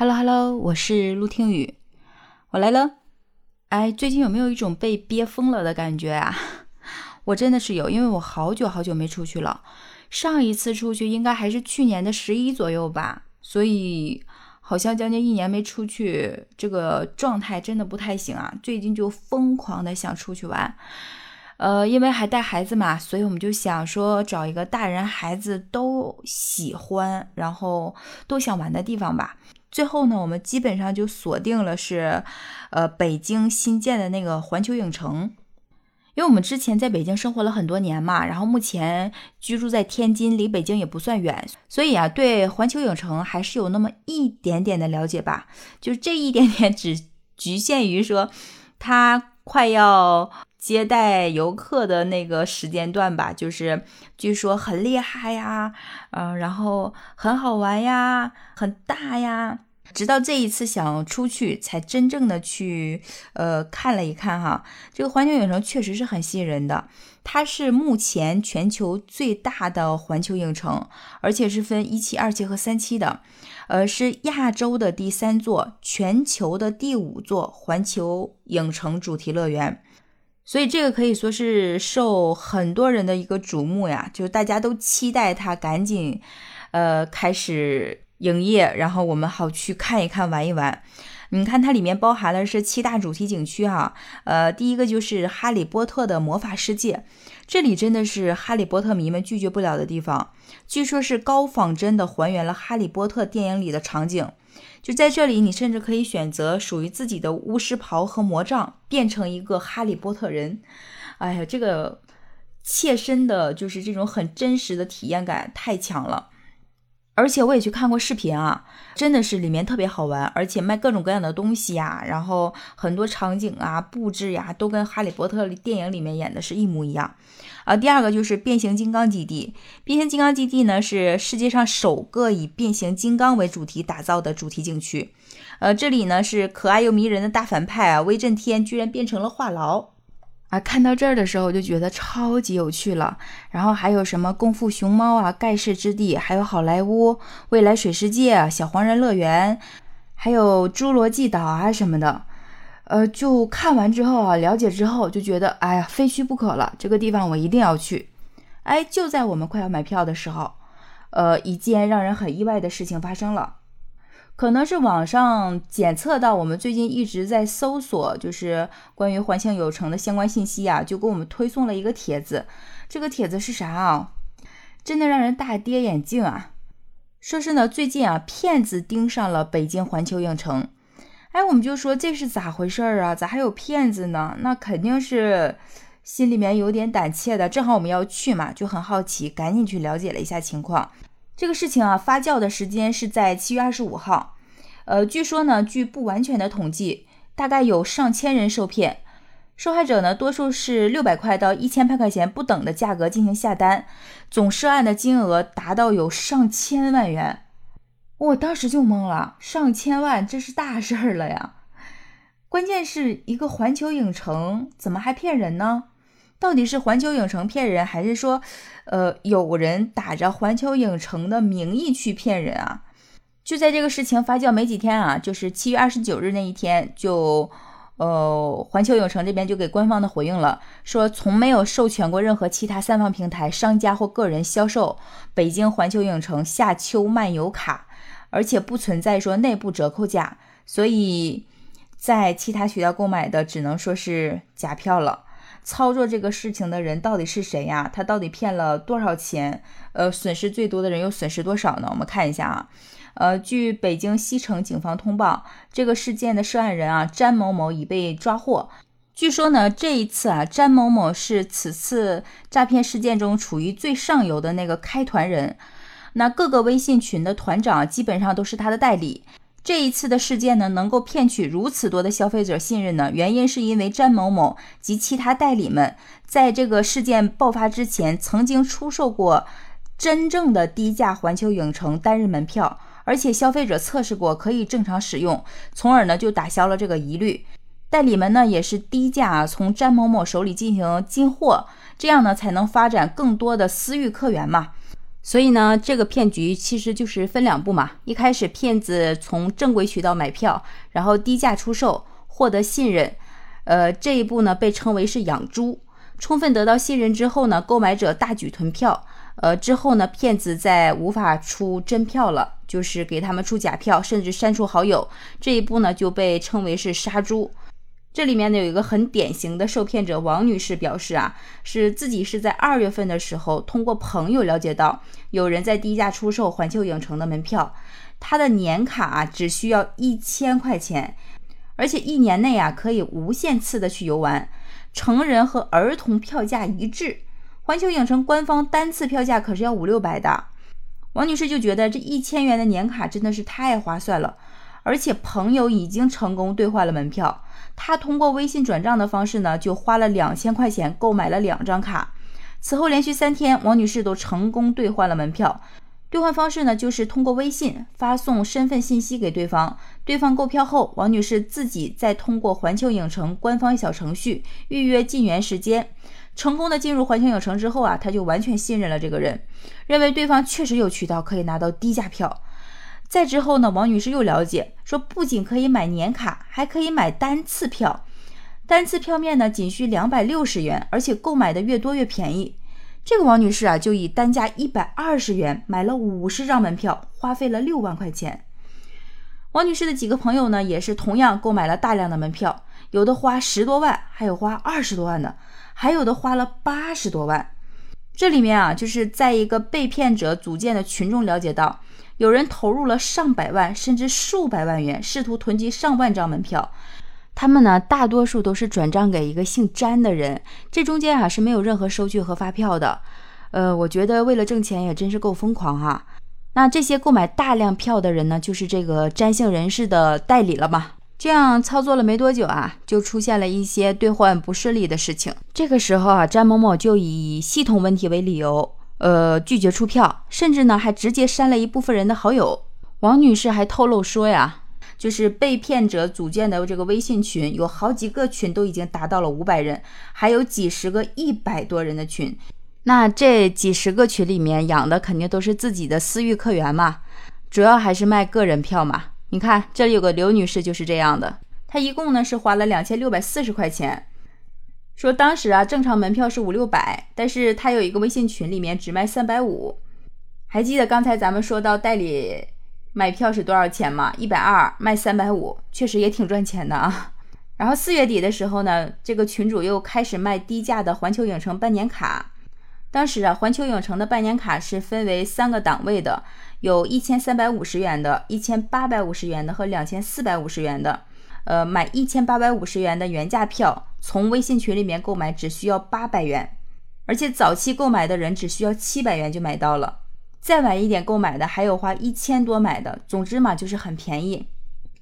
Hello Hello，我是陆听雨，我来了。哎，最近有没有一种被憋疯了的感觉啊？我真的是有，因为我好久好久没出去了。上一次出去应该还是去年的十一左右吧，所以好像将近一年没出去，这个状态真的不太行啊。最近就疯狂的想出去玩，呃，因为还带孩子嘛，所以我们就想说找一个大人孩子都喜欢，然后都想玩的地方吧。最后呢，我们基本上就锁定了是，呃，北京新建的那个环球影城，因为我们之前在北京生活了很多年嘛，然后目前居住在天津，离北京也不算远，所以啊，对环球影城还是有那么一点点的了解吧。就这一点点，只局限于说，它快要接待游客的那个时间段吧，就是据说很厉害呀，嗯，然后很好玩呀，很大呀。直到这一次想出去，才真正的去呃看了一看哈，这个环球影城确实是很吸引人的。它是目前全球最大的环球影城，而且是分一期、二期和三期的，呃，是亚洲的第三座，全球的第五座环球影城主题乐园。所以这个可以说是受很多人的一个瞩目呀，就是大家都期待它赶紧呃开始。营业，然后我们好去看一看、玩一玩。你看，它里面包含的是七大主题景区哈。呃，第一个就是哈利波特的魔法世界，这里真的是哈利波特迷们拒绝不了的地方。据说，是高仿真的还原了哈利波特电影里的场景。就在这里，你甚至可以选择属于自己的巫师袍和魔杖，变成一个哈利波特人。哎呀，这个切身的，就是这种很真实的体验感太强了。而且我也去看过视频啊，真的是里面特别好玩，而且卖各种各样的东西呀，然后很多场景啊、布置呀，都跟《哈利波特》电影里面演的是一模一样。啊，第二个就是变形金刚基地，变形金刚基地呢是世界上首个以变形金刚为主题打造的主题景区。呃，这里呢是可爱又迷人的大反派啊，威震天居然变成了话痨。啊，看到这儿的时候我就觉得超级有趣了。然后还有什么功夫熊猫啊、盖世之地，还有好莱坞、未来水世界、小黄人乐园，还有侏罗纪岛啊什么的。呃，就看完之后啊，了解之后就觉得，哎呀，非去不可了。这个地方我一定要去。哎，就在我们快要买票的时候，呃，一件让人很意外的事情发生了。可能是网上检测到我们最近一直在搜索，就是关于环球影城的相关信息啊，就给我们推送了一个帖子。这个帖子是啥啊？真的让人大跌眼镜啊！说是呢，最近啊，骗子盯上了北京环球影城。哎，我们就说这是咋回事儿啊？咋还有骗子呢？那肯定是心里面有点胆怯的。正好我们要去嘛，就很好奇，赶紧去了解了一下情况。这个事情啊，发酵的时间是在七月二十五号。呃，据说呢，据不完全的统计，大概有上千人受骗，受害者呢，多数是六百块到一千八块钱不等的价格进行下单，总涉案的金额达到有上千万元。我当时就懵了，上千万，这是大事儿了呀！关键是一个环球影城怎么还骗人呢？到底是环球影城骗人，还是说，呃，有人打着环球影城的名义去骗人啊？就在这个事情发酵没几天啊，就是七月二十九日那一天，就，呃，环球影城这边就给官方的回应了，说从没有授权过任何其他三方平台、商家或个人销售北京环球影城夏秋漫游卡，而且不存在说内部折扣价，所以在其他渠道购买的只能说是假票了。操作这个事情的人到底是谁呀？他到底骗了多少钱？呃，损失最多的人又损失多少呢？我们看一下啊，呃，据北京西城警方通报，这个事件的涉案人啊，詹某某已被抓获。据说呢，这一次啊，詹某某是此次诈骗事件中处于最上游的那个开团人，那各个微信群的团长基本上都是他的代理。这一次的事件呢，能够骗取如此多的消费者信任呢？原因是因为詹某某及其他代理们在这个事件爆发之前，曾经出售过真正的低价环球影城单日门票，而且消费者测试过可以正常使用，从而呢就打消了这个疑虑。代理们呢也是低价从詹某某手里进行进货，这样呢才能发展更多的私域客源嘛。所以呢，这个骗局其实就是分两步嘛。一开始骗子从正规渠道买票，然后低价出售，获得信任。呃，这一步呢被称为是养猪。充分得到信任之后呢，购买者大举囤票。呃，之后呢，骗子在无法出真票了，就是给他们出假票，甚至删除好友。这一步呢就被称为是杀猪。这里面呢有一个很典型的受骗者王女士表示啊，是自己是在二月份的时候通过朋友了解到有人在低价出售环球影城的门票，她的年卡啊只需要一千块钱，而且一年内啊可以无限次的去游玩，成人和儿童票价一致，环球影城官方单次票价可是要五六百的。王女士就觉得这一千元的年卡真的是太划算了，而且朋友已经成功兑换了门票。他通过微信转账的方式呢，就花了两千块钱购买了两张卡。此后连续三天，王女士都成功兑换了门票。兑换方式呢，就是通过微信发送身份信息给对方。对方购票后，王女士自己再通过环球影城官方小程序预约进园时间。成功的进入环球影城之后啊，她就完全信任了这个人，认为对方确实有渠道可以拿到低价票。再之后呢，王女士又了解说，不仅可以买年卡，还可以买单次票。单次票面呢，仅需两百六十元，而且购买的越多越便宜。这个王女士啊，就以单价一百二十元买了五十张门票，花费了六万块钱。王女士的几个朋友呢，也是同样购买了大量的门票，有的花十多万，还有花二十多万的，还有的花了八十多万。这里面啊，就是在一个被骗者组建的群众了解到。有人投入了上百万甚至数百万元，试图囤积上万张门票。他们呢，大多数都是转账给一个姓詹的人，这中间啊是没有任何收据和发票的。呃，我觉得为了挣钱也真是够疯狂哈。那这些购买大量票的人呢，就是这个詹姓人士的代理了嘛？这样操作了没多久啊，就出现了一些兑换不顺利的事情。这个时候啊，詹某某就以系统问题为理由。呃，拒绝出票，甚至呢还直接删了一部分人的好友。王女士还透露说呀，就是被骗者组建的这个微信群，有好几个群都已经达到了五百人，还有几十个一百多人的群。那这几十个群里面养的肯定都是自己的私域客源嘛，主要还是卖个人票嘛。你看这里有个刘女士就是这样的，她一共呢是花了两千六百四十块钱。说当时啊，正常门票是五六百，但是他有一个微信群里面只卖三百五。还记得刚才咱们说到代理买票是多少钱吗？一百二卖三百五，确实也挺赚钱的啊。然后四月底的时候呢，这个群主又开始卖低价的环球影城半年卡。当时啊，环球影城的半年卡是分为三个档位的，有一千三百五十元的、一千八百五十元的和两千四百五十元的。呃，买一千八百五十元的原价票，从微信群里面购买只需要八百元，而且早期购买的人只需要七百元就买到了，再晚一点购买的还有花一千多买的，总之嘛就是很便宜。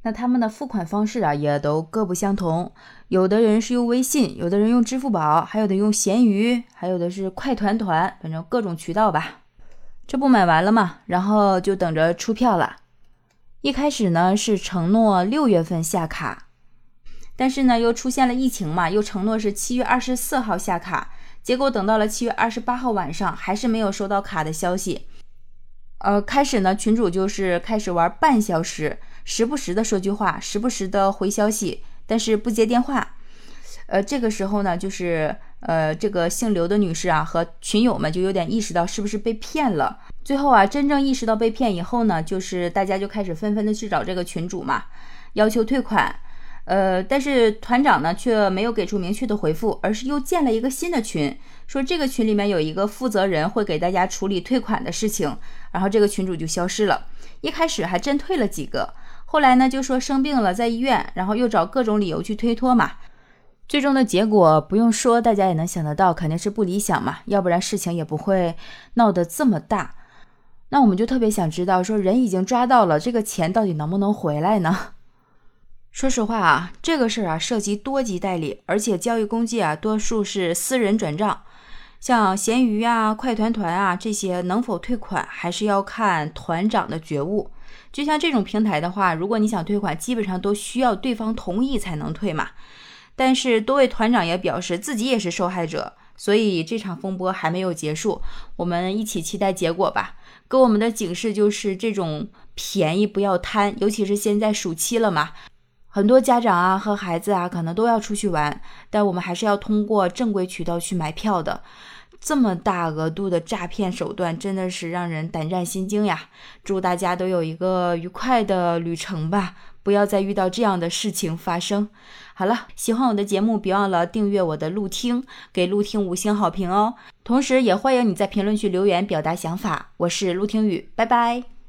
那他们的付款方式啊也都各不相同，有的人是用微信，有的人用支付宝，还有的用闲鱼，还有的是快团团，反正各种渠道吧。这不买完了嘛，然后就等着出票了。一开始呢是承诺六月份下卡，但是呢又出现了疫情嘛，又承诺是七月二十四号下卡，结果等到了七月二十八号晚上，还是没有收到卡的消息。呃，开始呢群主就是开始玩半小时，时不时的说句话，时不时的回消息，但是不接电话。呃，这个时候呢就是。呃，这个姓刘的女士啊，和群友们就有点意识到是不是被骗了。最后啊，真正意识到被骗以后呢，就是大家就开始纷纷的去找这个群主嘛，要求退款。呃，但是团长呢却没有给出明确的回复，而是又建了一个新的群，说这个群里面有一个负责人会给大家处理退款的事情。然后这个群主就消失了。一开始还真退了几个，后来呢就说生病了在医院，然后又找各种理由去推脱嘛。最终的结果不用说，大家也能想得到，肯定是不理想嘛，要不然事情也不会闹得这么大。那我们就特别想知道，说人已经抓到了，这个钱到底能不能回来呢？说实话啊，这个事儿啊涉及多级代理，而且交易工具啊多数是私人转账，像闲鱼啊、快团团啊这些能否退款，还是要看团长的觉悟。就像这种平台的话，如果你想退款，基本上都需要对方同意才能退嘛。但是多位团长也表示自己也是受害者，所以这场风波还没有结束，我们一起期待结果吧。给我们的警示就是，这种便宜不要贪，尤其是现在暑期了嘛，很多家长啊和孩子啊可能都要出去玩，但我们还是要通过正规渠道去买票的。这么大额度的诈骗手段，真的是让人胆战心惊呀！祝大家都有一个愉快的旅程吧，不要再遇到这样的事情发生。好了，喜欢我的节目，别忘了订阅我的录听，给录听五星好评哦。同时，也欢迎你在评论区留言表达想法。我是陆听雨，拜拜。